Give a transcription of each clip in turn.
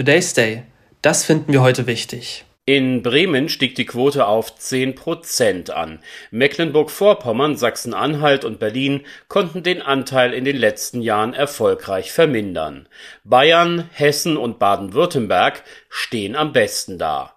Today's Day. Das finden wir heute wichtig. In Bremen stieg die Quote auf 10 Prozent an. Mecklenburg-Vorpommern, Sachsen-Anhalt und Berlin konnten den Anteil in den letzten Jahren erfolgreich vermindern. Bayern, Hessen und Baden-Württemberg stehen am besten da.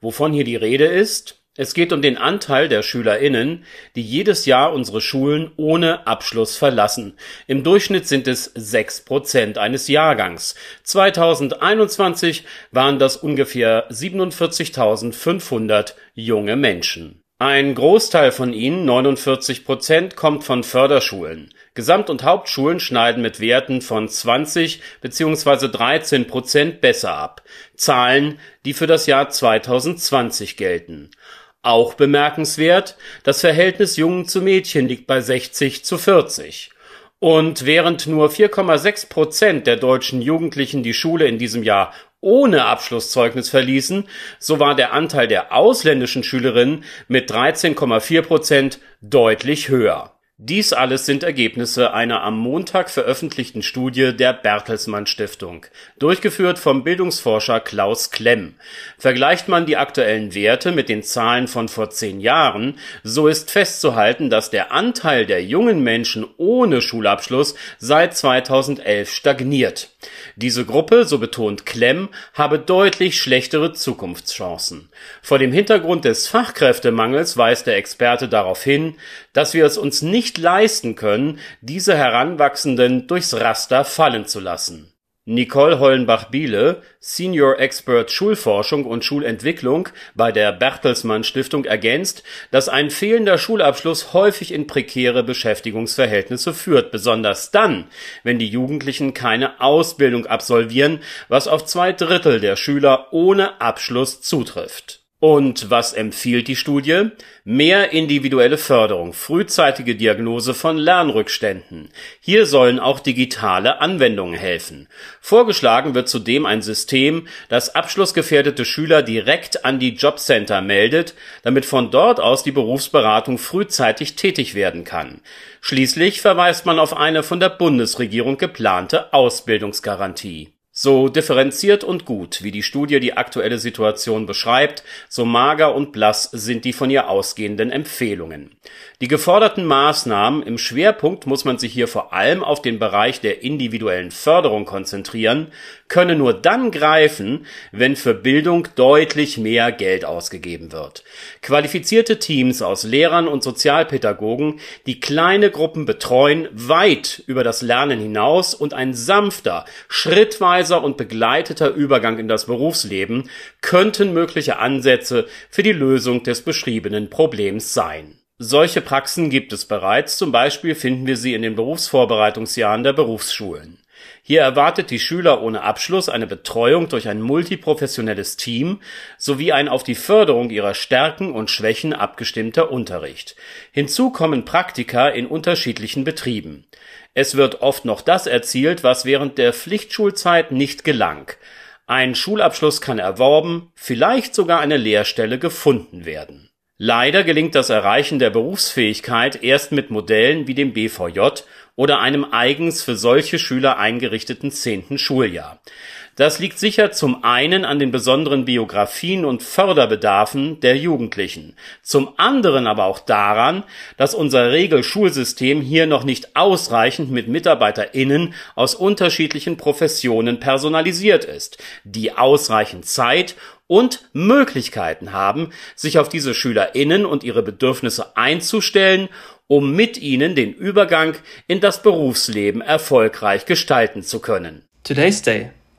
Wovon hier die Rede ist? Es geht um den Anteil der SchülerInnen, die jedes Jahr unsere Schulen ohne Abschluss verlassen. Im Durchschnitt sind es sechs Prozent eines Jahrgangs. 2021 waren das ungefähr 47.500 junge Menschen. Ein Großteil von ihnen, 49 Prozent, kommt von Förderschulen. Gesamt- und Hauptschulen schneiden mit Werten von 20 bzw. 13 Prozent besser ab. Zahlen, die für das Jahr 2020 gelten. Auch bemerkenswert, das Verhältnis Jungen zu Mädchen liegt bei 60 zu 40. Und während nur 4,6 Prozent der deutschen Jugendlichen die Schule in diesem Jahr ohne Abschlusszeugnis verließen, so war der Anteil der ausländischen Schülerinnen mit 13,4 Prozent deutlich höher. Dies alles sind Ergebnisse einer am Montag veröffentlichten Studie der Bertelsmann Stiftung, durchgeführt vom Bildungsforscher Klaus Klemm. Vergleicht man die aktuellen Werte mit den Zahlen von vor zehn Jahren, so ist festzuhalten, dass der Anteil der jungen Menschen ohne Schulabschluss seit 2011 stagniert. Diese Gruppe, so betont Klemm, habe deutlich schlechtere Zukunftschancen. Vor dem Hintergrund des Fachkräftemangels weist der Experte darauf hin, dass wir es uns nicht nicht leisten können, diese Heranwachsenden durchs Raster fallen zu lassen. Nicole Hollenbach-Biele, Senior Expert Schulforschung und Schulentwicklung bei der Bertelsmann Stiftung ergänzt, dass ein fehlender Schulabschluss häufig in prekäre Beschäftigungsverhältnisse führt, besonders dann, wenn die Jugendlichen keine Ausbildung absolvieren, was auf zwei Drittel der Schüler ohne Abschluss zutrifft und was empfiehlt die Studie? Mehr individuelle Förderung, frühzeitige Diagnose von Lernrückständen. Hier sollen auch digitale Anwendungen helfen. Vorgeschlagen wird zudem ein System, das abschlussgefährdete Schüler direkt an die Jobcenter meldet, damit von dort aus die Berufsberatung frühzeitig tätig werden kann. Schließlich verweist man auf eine von der Bundesregierung geplante Ausbildungsgarantie. So differenziert und gut, wie die Studie die aktuelle Situation beschreibt, so mager und blass sind die von ihr ausgehenden Empfehlungen. Die geforderten Maßnahmen im Schwerpunkt muss man sich hier vor allem auf den Bereich der individuellen Förderung konzentrieren, können nur dann greifen, wenn für Bildung deutlich mehr Geld ausgegeben wird. Qualifizierte Teams aus Lehrern und Sozialpädagogen, die kleine Gruppen betreuen, weit über das Lernen hinaus und ein sanfter, schrittweiser und begleiteter Übergang in das Berufsleben könnten mögliche Ansätze für die Lösung des beschriebenen Problems sein. Solche Praxen gibt es bereits, zum Beispiel finden wir sie in den Berufsvorbereitungsjahren der Berufsschulen. Hier erwartet die Schüler ohne Abschluss eine Betreuung durch ein multiprofessionelles Team sowie ein auf die Förderung ihrer Stärken und Schwächen abgestimmter Unterricht. Hinzu kommen Praktika in unterschiedlichen Betrieben. Es wird oft noch das erzielt, was während der Pflichtschulzeit nicht gelang. Ein Schulabschluss kann erworben, vielleicht sogar eine Lehrstelle gefunden werden Leider gelingt das Erreichen der Berufsfähigkeit erst mit Modellen wie dem BVJ oder einem eigens für solche Schüler eingerichteten zehnten Schuljahr. Das liegt sicher zum einen an den besonderen Biografien und Förderbedarfen der Jugendlichen, zum anderen aber auch daran, dass unser Regelschulsystem hier noch nicht ausreichend mit MitarbeiterInnen aus unterschiedlichen Professionen personalisiert ist, die ausreichend Zeit und Möglichkeiten haben, sich auf diese SchülerInnen und ihre Bedürfnisse einzustellen, um mit ihnen den Übergang in das Berufsleben erfolgreich gestalten zu können. Today's Day,